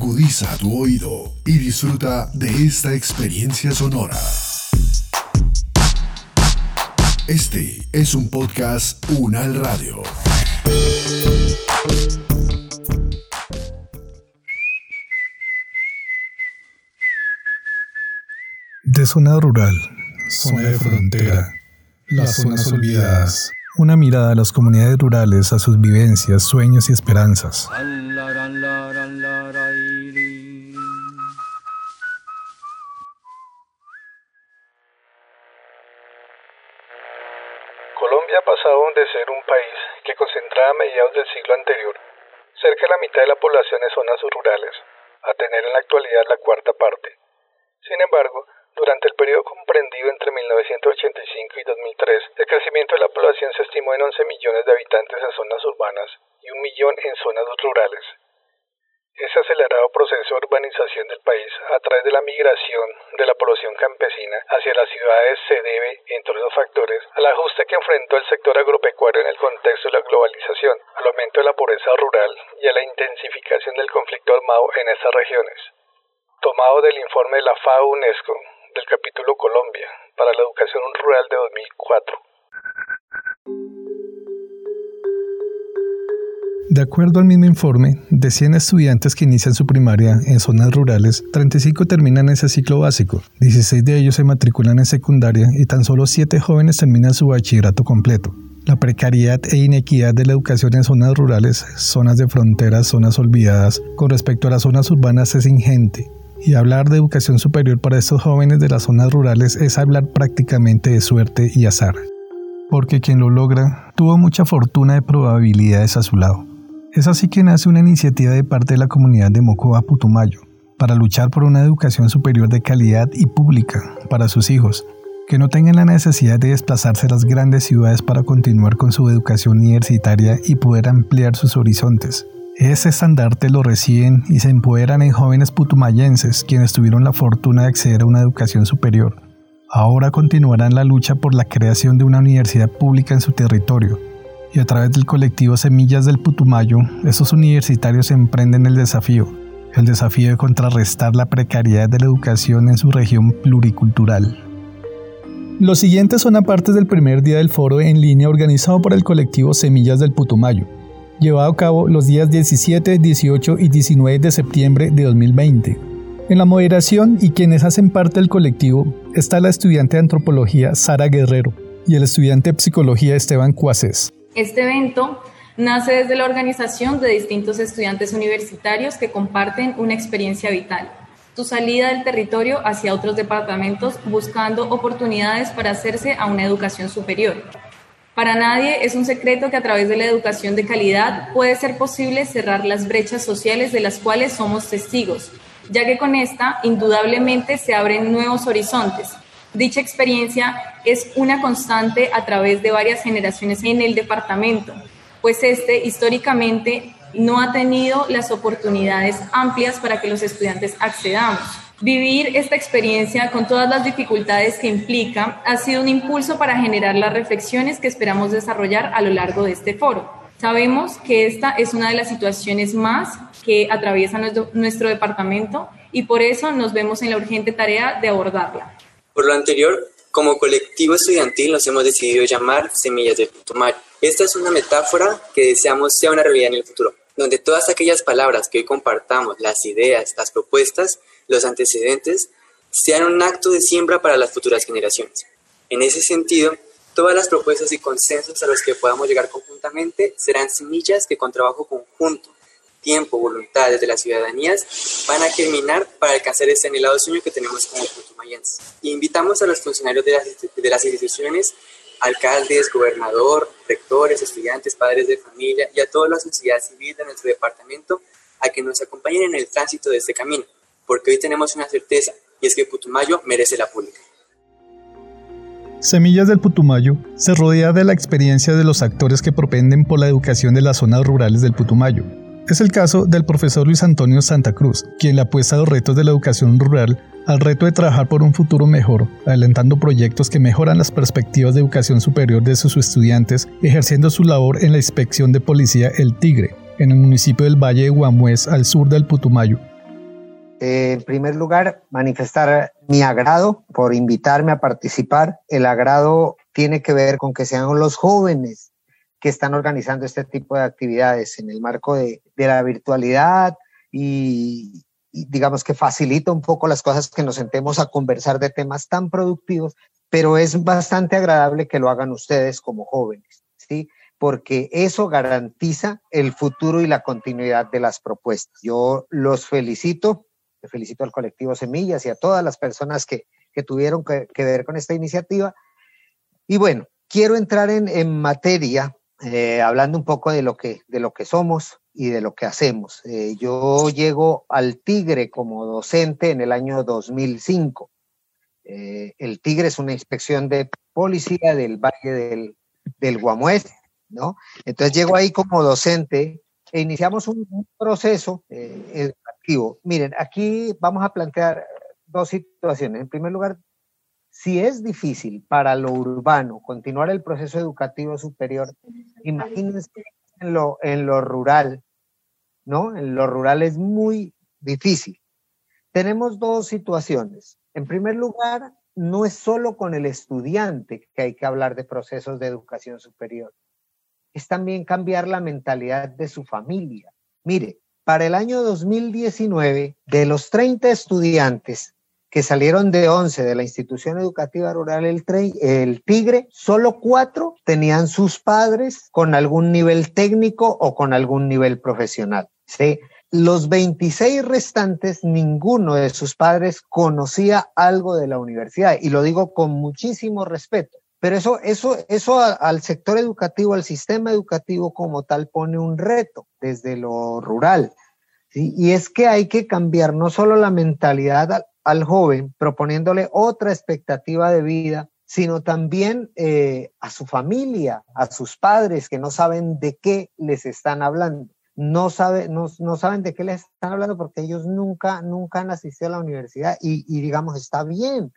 Agudiza tu oído y disfruta de esta experiencia sonora. Este es un podcast Unal Radio. De zona rural, zona de frontera, las zonas olvidadas. Una mirada a las comunidades rurales, a sus vivencias, sueños y esperanzas. Colombia ha pasado de ser un país que concentraba a mediados del siglo anterior cerca de la mitad de la población en zonas rurales, a tener en la actualidad la cuarta parte. Sin embargo, durante el periodo comprendido entre 1985 y 2003, el crecimiento de la población se estimó en 11 millones de habitantes en zonas urbanas y un millón en zonas rurales. Ese acelerado proceso de urbanización del país a través de la migración de la población campesina hacia las ciudades se debe, entre otros factores, al ajuste que enfrentó el sector agropecuario en el contexto de la globalización, al aumento de la pobreza rural y a la intensificación del conflicto armado en estas regiones. Tomado del informe de la FAO UNESCO del capítulo Colombia para la educación rural de 2004. De acuerdo al mismo informe, de 100 estudiantes que inician su primaria en zonas rurales, 35 terminan ese ciclo básico, 16 de ellos se matriculan en secundaria y tan solo 7 jóvenes terminan su bachillerato completo. La precariedad e inequidad de la educación en zonas rurales, zonas de fronteras, zonas olvidadas, con respecto a las zonas urbanas es ingente. Y hablar de educación superior para estos jóvenes de las zonas rurales es hablar prácticamente de suerte y azar. Porque quien lo logra tuvo mucha fortuna de probabilidades a su lado. Es así que nace una iniciativa de parte de la comunidad de Mocoa Putumayo para luchar por una educación superior de calidad y pública para sus hijos, que no tengan la necesidad de desplazarse a las grandes ciudades para continuar con su educación universitaria y poder ampliar sus horizontes. Ese estandarte lo reciben y se empoderan en jóvenes putumayenses quienes tuvieron la fortuna de acceder a una educación superior. Ahora continuarán la lucha por la creación de una universidad pública en su territorio, y a través del colectivo Semillas del Putumayo, esos universitarios emprenden el desafío, el desafío de contrarrestar la precariedad de la educación en su región pluricultural. Los siguientes son apartes del primer día del foro en línea organizado por el colectivo Semillas del Putumayo, llevado a cabo los días 17, 18 y 19 de septiembre de 2020. En la moderación y quienes hacen parte del colectivo está la estudiante de antropología Sara Guerrero y el estudiante de psicología Esteban Cuaces. Este evento nace desde la organización de distintos estudiantes universitarios que comparten una experiencia vital, su salida del territorio hacia otros departamentos buscando oportunidades para hacerse a una educación superior. Para nadie es un secreto que a través de la educación de calidad puede ser posible cerrar las brechas sociales de las cuales somos testigos, ya que con esta indudablemente se abren nuevos horizontes, Dicha experiencia es una constante a través de varias generaciones en el departamento, pues este históricamente no ha tenido las oportunidades amplias para que los estudiantes accedamos. Vivir esta experiencia con todas las dificultades que implica ha sido un impulso para generar las reflexiones que esperamos desarrollar a lo largo de este foro. Sabemos que esta es una de las situaciones más que atraviesa nuestro, nuestro departamento y por eso nos vemos en la urgente tarea de abordarla. Por lo anterior, como colectivo estudiantil nos hemos decidido llamar Semillas del Putumayo. Esta es una metáfora que deseamos sea una realidad en el futuro, donde todas aquellas palabras que hoy compartamos, las ideas, las propuestas, los antecedentes, sean un acto de siembra para las futuras generaciones. En ese sentido, todas las propuestas y consensos a los que podamos llegar conjuntamente serán semillas que con trabajo conjunto tiempo, voluntad desde las ciudadanías van a germinar para alcanzar ese anhelado sueño que tenemos como putumayenses. invitamos a los funcionarios de las, de las instituciones, alcaldes, gobernador, rectores, estudiantes, padres de familia y a toda la sociedad civil de nuestro departamento a que nos acompañen en el tránsito de este camino, porque hoy tenemos una certeza y es que Putumayo merece la pública. Semillas del Putumayo se rodea de la experiencia de los actores que propenden por la educación de las zonas rurales del Putumayo, es el caso del profesor Luis Antonio Santa Cruz, quien le apuesta a los retos de la educación rural al reto de trabajar por un futuro mejor, adelantando proyectos que mejoran las perspectivas de educación superior de sus estudiantes, ejerciendo su labor en la inspección de policía El Tigre, en el municipio del Valle de Guamués, al sur del Putumayo, Eh, en primer lugar, manifestar mi agrado por invitarme a participar. El agrado tiene que ver con que sean los jóvenes que están organizando este tipo de actividades en el marco de, la virtualidad y, digamos que facilita un poco las cosas que nos sentemos a conversar de temas tan productivos, pero es bastante agradable que lo hagan ustedes como jóvenes, ¿sí? Porque eso garantiza el futuro y la continuidad de las propuestas. Yo los felicito, felicito al colectivo Semillas y a todas las personas que, tuvieron que, ver con esta iniciativa. Y bueno, quiero entrar en materia eh, hablando un poco de lo, que, de lo que somos y de lo que hacemos. Eh, yo llego al Tigre como docente en el año 2005. Eh, el Tigre es una inspección de policía del Valle del, del ¿no? Entonces llego ahí como docente e iniciamos un, un proceso educativo. Miren, aquí vamos a plantear dos situaciones. En primer lugar, si es difícil para lo urbano continuar el proceso educativo superior, imagínense en lo, en lo rural, ¿no? En lo rural es muy difícil. Tenemos dos situaciones. En primer lugar, no es solo con el estudiante que hay que hablar de procesos de educación superior, es también cambiar la mentalidad de su familia. Mire, para el año 2019, de los 30 estudiantes que salieron de 11 de la institución educativa rural El, el Tigre, solo cuatro tenían sus padres con algún nivel técnico o con algún nivel profesional. ¿sí? Los 26 restantes, ninguno de sus padres conocía algo de la universidad y lo digo con muchísimo respeto. Pero eso, eso, eso al sector educativo, al sistema educativo como tal, pone un reto desde lo rural. Y es que hay que cambiar no solo la mentalidad al joven proponiéndole otra expectativa de vida, sino también eh, a su familia, a sus padres que no saben de qué les están hablando. No, sabe, no, saben de qué les están hablando porque ellos nunca, nunca han asistido a la universidad y, y digamos, está bien,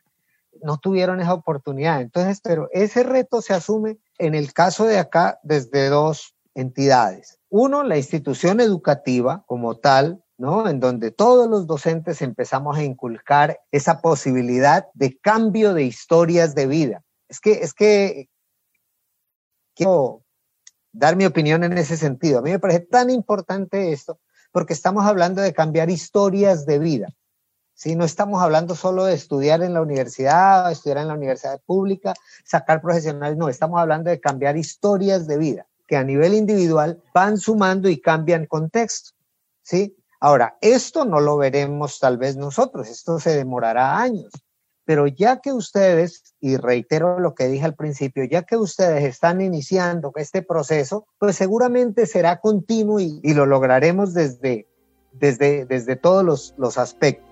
no tuvieron esa oportunidad. Entonces, pero ese reto se asume en el caso de acá desde dos entidades. Uno, la institución educativa como tal, en donde todos los docentes empezamos a inculcar esa posibilidad de cambio de historias de vida. Es que, es que quiero dar mi opinión en ese sentido. A mí me parece tan importante esto porque estamos hablando de cambiar historias de vida. Si no estamos hablando solo de estudiar en la universidad, estudiar en la universidad pública, sacar profesionales, no, estamos hablando de cambiar historias de vida que a nivel individual van sumando y cambian contexto. ¿sí? Ahora, esto no lo veremos tal vez nosotros, esto se demorará años, pero ya que ustedes, y reitero lo que dije al principio, ya que ustedes están iniciando este proceso, pues seguramente será continuo y, lo lograremos desde, desde, desde todos los, los aspectos.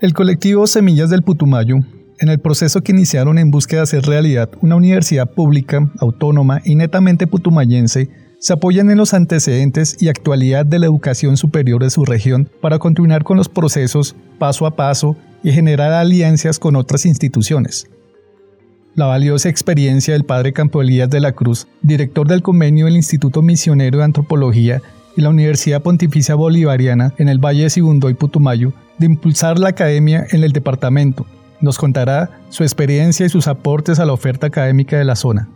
El colectivo Semillas del Putumayo en el proceso que iniciaron en búsqueda de hacer realidad una universidad pública, autónoma y netamente putumayense, se apoyan en los antecedentes y actualidad de la educación superior de su región para continuar con los procesos paso a paso y generar alianzas con otras instituciones. La valiosa experiencia del padre Campo Elías de la Cruz, director del convenio del Instituto Misionero de Antropología y la Universidad Pontificia Bolivariana en el Valle de Sibundoy Putumayo, de impulsar la academia en el departamento, nos contará su experiencia y sus aportes a la oferta académica de la zona.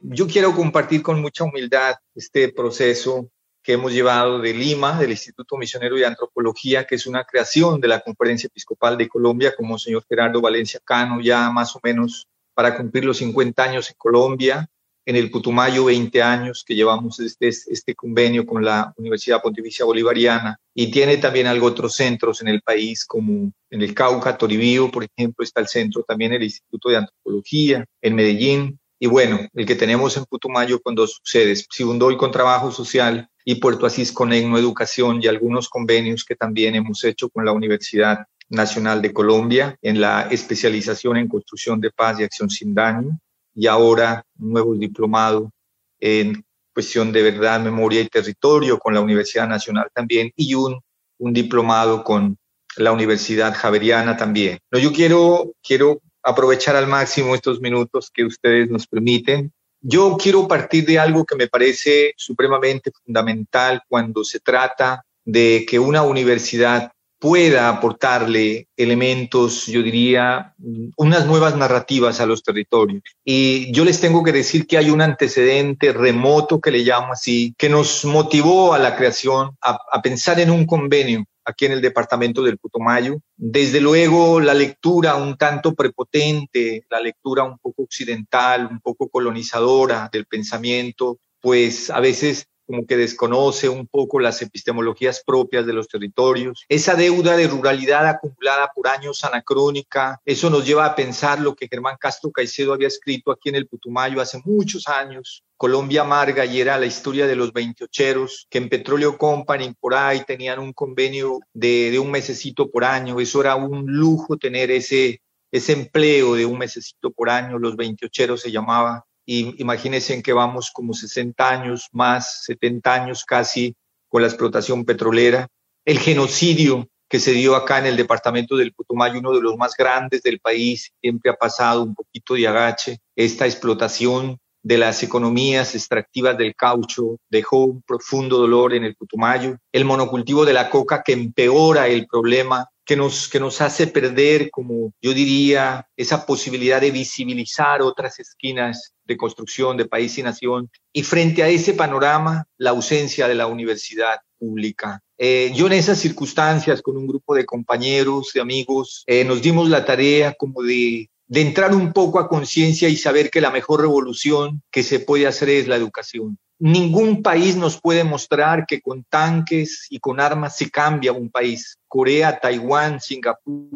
Yo quiero compartir con mucha humildad este proceso que hemos llevado de Lima, del Instituto Misionero de Antropología, que es una creación de la Conferencia Episcopal de Colombia, como el señor Gerardo Valencia Cano, ya más o menos para cumplir los 50 años en Colombia, en el Putumayo 20 años que llevamos este, este convenio con la Universidad Pontificia Bolivariana y tiene también algo otros centros en el país como en el Cauca, Toribío, por ejemplo, está el centro también el Instituto de Antropología en Medellín, y bueno, el que tenemos en Putumayo con dos sedes, Sibundoy con Trabajo Social y Puerto Asís con Educación y algunos convenios que también hemos hecho con la Universidad Nacional de Colombia en la especialización en construcción de paz y acción sin daño. Y ahora un nuevo diplomado en cuestión de verdad, memoria y territorio con la Universidad Nacional también y un, un diplomado con la Universidad Javeriana también. No, yo quiero, quiero aprovechar al máximo estos minutos que ustedes nos permiten. Yo quiero partir de algo que me parece supremamente fundamental cuando se trata de que una universidad pueda aportarle elementos, yo diría, unas nuevas narrativas a los territorios. Y yo les tengo que decir que hay un antecedente remoto, que le llamo así, que nos motivó a la creación, a, pensar en un convenio aquí en el departamento del Putumayo. Desde luego la lectura un tanto prepotente, la lectura un poco occidental, un poco colonizadora del pensamiento, pues a veces como que desconoce un poco las epistemologías propias de los territorios. Esa deuda de ruralidad acumulada por años anacrónica, eso nos lleva a pensar lo que Germán Castro Caicedo había escrito aquí en el Putumayo hace muchos años, Colombia Amarga, y era la historia de los veintiocheros, que en Petróleo Company por ahí tenían un convenio de, de un mesecito por año. Eso era un lujo tener ese, ese empleo de un mesecito por año, los veintiocheros se llamaba y imagínense en que vamos como 60 años más, 70 años casi con la explotación petrolera. El genocidio que se dio acá en el departamento del Putumayo, uno de los más grandes del país, siempre ha pasado un poquito de agache. Esta explotación de las economías extractivas del caucho dejó un profundo dolor en el Putumayo. El monocultivo de la coca que empeora el problema que nos, que nos hace perder, como yo diría, esa posibilidad de visibilizar otras esquinas de construcción de país y nación. Y frente a ese panorama, la ausencia de la universidad pública. Eh, yo en esas circunstancias, con un grupo de compañeros, de amigos, eh, nos dimos la tarea como de, de entrar un poco a conciencia y saber que la mejor revolución que se puede hacer es la educación. Ningún país nos puede mostrar que con tanques y con armas se cambia un país. Corea, Taiwán, Singapur,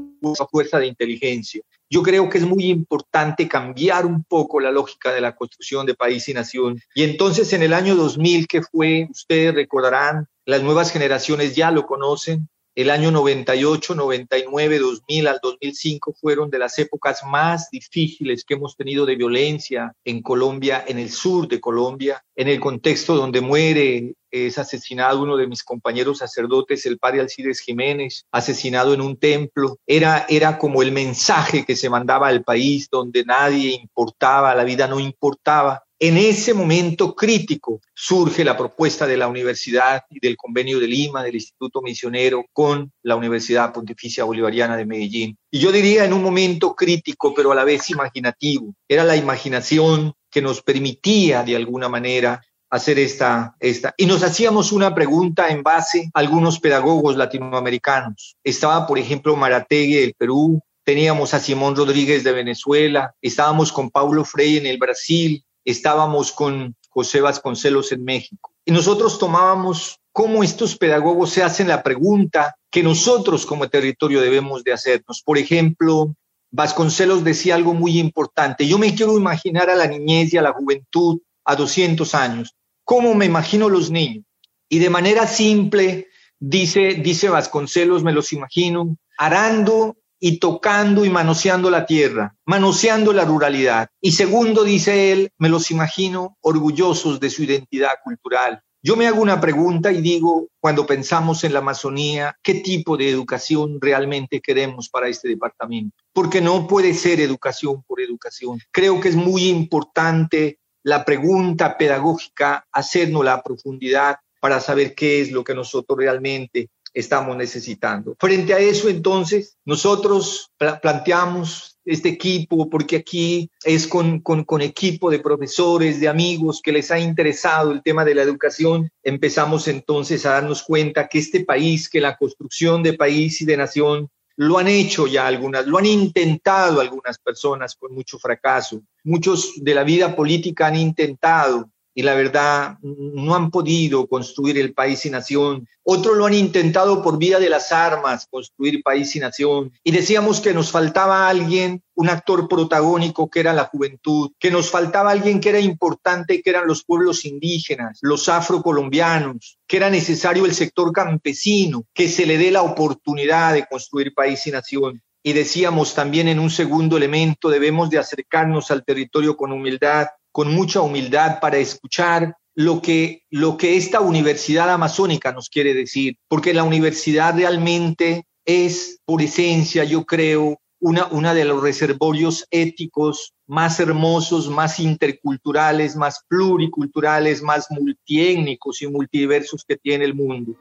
fuerza de inteligencia. Yo creo que es muy importante cambiar un poco la lógica de la construcción de país y nación. Y entonces en el año 2000, que fue, ustedes recordarán, las nuevas generaciones ya lo conocen, el año 98, 99, 2000 al 2005 fueron de las épocas más difíciles que hemos tenido de violencia en Colombia, en el sur de Colombia, en el contexto donde muere, es asesinado uno de mis compañeros sacerdotes, el padre Alcides Jiménez, asesinado en un templo. Era, era como el mensaje que se mandaba al país donde nadie importaba, la vida no importaba. En ese momento crítico surge la propuesta de la Universidad y del Convenio de Lima, del Instituto Misionero, con la Universidad Pontificia Bolivariana de Medellín. Y yo diría en un momento crítico, pero a la vez imaginativo. Era la imaginación que nos permitía de alguna manera hacer esta, esta. Y nos hacíamos una pregunta en base a algunos pedagogos latinoamericanos. Estaba, por ejemplo, Marategui del Perú, teníamos a Simón Rodríguez de Venezuela, estábamos con Paulo Freire en el Brasil, estábamos con José Vasconcelos en México. Y nosotros tomábamos cómo estos pedagogos se hacen la pregunta que nosotros como territorio debemos de hacernos. Por ejemplo, Vasconcelos decía algo muy importante. Yo me quiero imaginar a la niñez y a la juventud a 200 años. ¿Cómo me imagino los niños? Y de manera simple, dice, dice Vasconcelos, me los imagino arando y tocando y manoseando la tierra, manoseando la ruralidad. Y segundo, dice él, me los imagino orgullosos de su identidad cultural. Yo me hago una pregunta y digo, cuando pensamos en la Amazonía, ¿qué tipo de educación realmente queremos para este departamento? Porque no puede ser educación por educación. Creo que es muy importante la pregunta pedagógica, hacernos la profundidad para saber qué es lo que nosotros realmente estamos necesitando. Frente a eso, entonces, nosotros planteamos este equipo, porque aquí es con, con, con, equipo de profesores, de amigos que les ha interesado el tema de la educación, empezamos entonces a darnos cuenta que este país, que la construcción de país y de nación, lo han hecho ya algunas, lo han intentado algunas personas con mucho fracaso. Muchos de la vida política han intentado y la verdad no han podido construir el país y nación. Otros lo han intentado por vía de las armas, construir país y nación. Y decíamos que nos faltaba alguien, un actor protagónico que era la juventud, que nos faltaba alguien que era importante, que eran los pueblos indígenas, los afrocolombianos, que era necesario el sector campesino, que se le dé la oportunidad de construir país y nación. Y decíamos también en un segundo elemento, debemos de acercarnos al territorio con humildad, con mucha humildad para escuchar lo que, lo que esta universidad amazónica nos quiere decir, porque la universidad realmente es, por esencia, yo creo, una, una de los reservorios éticos más hermosos, más interculturales, más pluriculturales, más multiétnicos y multiversos que tiene el mundo.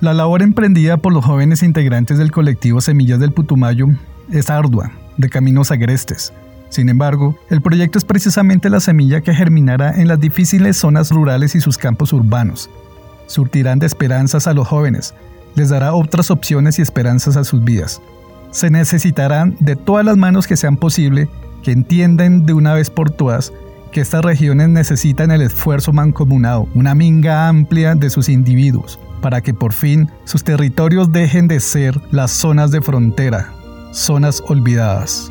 La labor emprendida por los jóvenes integrantes del colectivo Semillas del Putumayo es ardua, de caminos agrestes. Sin embargo, el proyecto es precisamente la semilla que germinará en las difíciles zonas rurales y sus campos urbanos. Surtirán de esperanzas a los jóvenes, les dará otras opciones y esperanzas a sus vidas. Se necesitarán de todas las manos que sean posible, que entiendan de una vez por todas que estas regiones necesitan el esfuerzo mancomunado, una minga amplia de sus individuos, para que por fin sus territorios dejen de ser las zonas de frontera, zonas olvidadas.